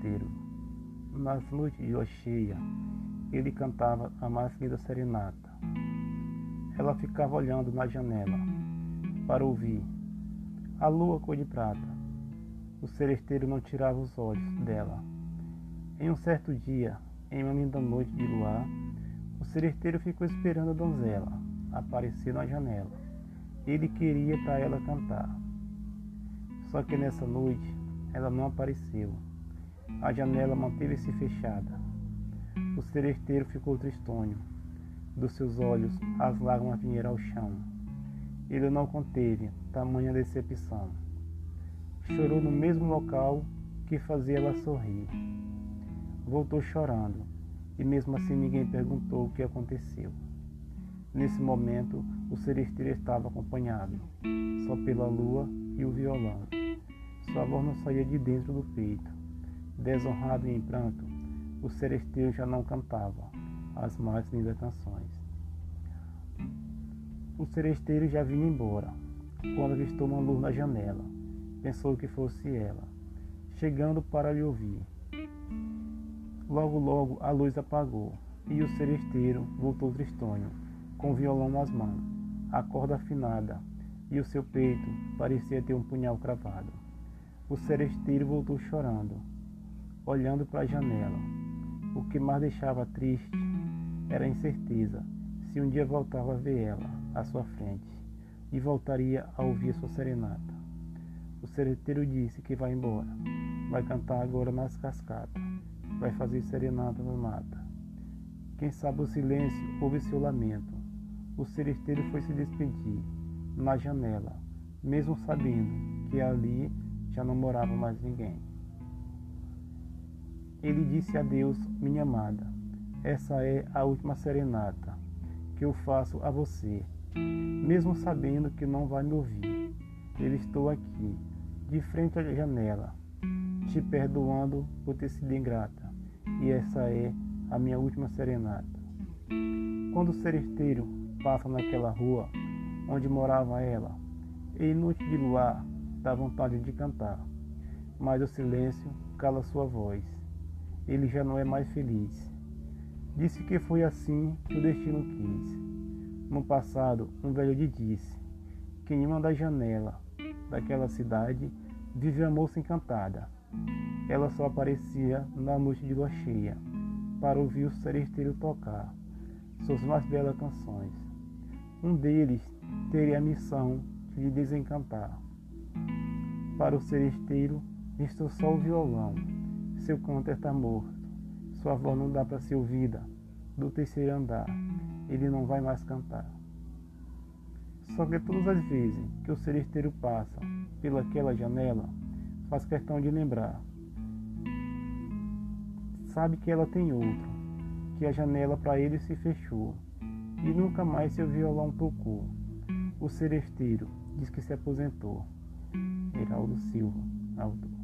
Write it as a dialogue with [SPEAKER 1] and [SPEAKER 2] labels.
[SPEAKER 1] seresteiro. Nas noites de lua cheia, ele cantava a mais linda serenata. Ela ficava olhando na janela para ouvir a lua cor de prata. O seresteiro não tirava os olhos dela. Em um certo dia, em uma linda noite de luar, o seresteiro ficou esperando a donzela aparecer na janela. Ele queria para ela cantar. Só que nessa noite ela não apareceu. A janela manteve-se fechada. O seresteiro ficou tristonho. Dos seus olhos as lágrimas vieram ao chão. Ele não conteve tamanha decepção. Chorou no mesmo local que fazia ela sorrir. Voltou chorando, e mesmo assim ninguém perguntou o que aconteceu. Nesse momento, o seresteiro estava acompanhado, só pela lua e o violão. Sua voz não saía de dentro do peito. Desonrado e em pranto, o seresteiro já não cantava as mais lindas canções. O seresteiro já vinha embora, quando avistou uma luz na janela. Pensou que fosse ela, chegando para lhe ouvir. Logo, logo a luz apagou e o seresteiro voltou tristonho com o violão nas mãos, a corda afinada, e o seu peito parecia ter um punhal cravado. O seresteiro voltou chorando, olhando para a janela. O que mais deixava triste era a incerteza se um dia voltava a ver ela à sua frente e voltaria a ouvir sua serenata. O seresteiro disse que vai embora, vai cantar agora nas cascatas, vai fazer serenata no mata. Quem sabe o silêncio ouve seu lamento, o seresteiro foi se despedir na janela, mesmo sabendo que ali já não morava mais ninguém. Ele disse a Deus, minha amada, essa é a última serenata que eu faço a você, mesmo sabendo que não vai me ouvir. Eu estou aqui, de frente à janela, te perdoando por ter sido ingrata, e essa é a minha última serenata. Quando o seresteiro passa naquela rua onde morava ela, e noite de luar dá vontade de cantar, mas o silêncio cala sua voz. Ele já não é mais feliz. Disse que foi assim que o destino quis. No passado, um velho lhe disse que em uma das janelas daquela cidade vivia a moça encantada. Ela só aparecia na noite de lua cheia para ouvir o seresteiro tocar suas mais belas canções. Um deles teria a missão de lhe desencantar. Para o seresteiro, restou só o violão. Seu canto está morto. Sua voz não dá para ser ouvida. Do terceiro andar, ele não vai mais cantar. Só que todas as vezes que o seresteiro passa pelaquela janela, faz questão de lembrar. Sabe que ela tem outro, que a janela para ele se fechou e nunca mais seu violão tocou. O seresteiro diz que se aposentou. Heraldo Silva, autor.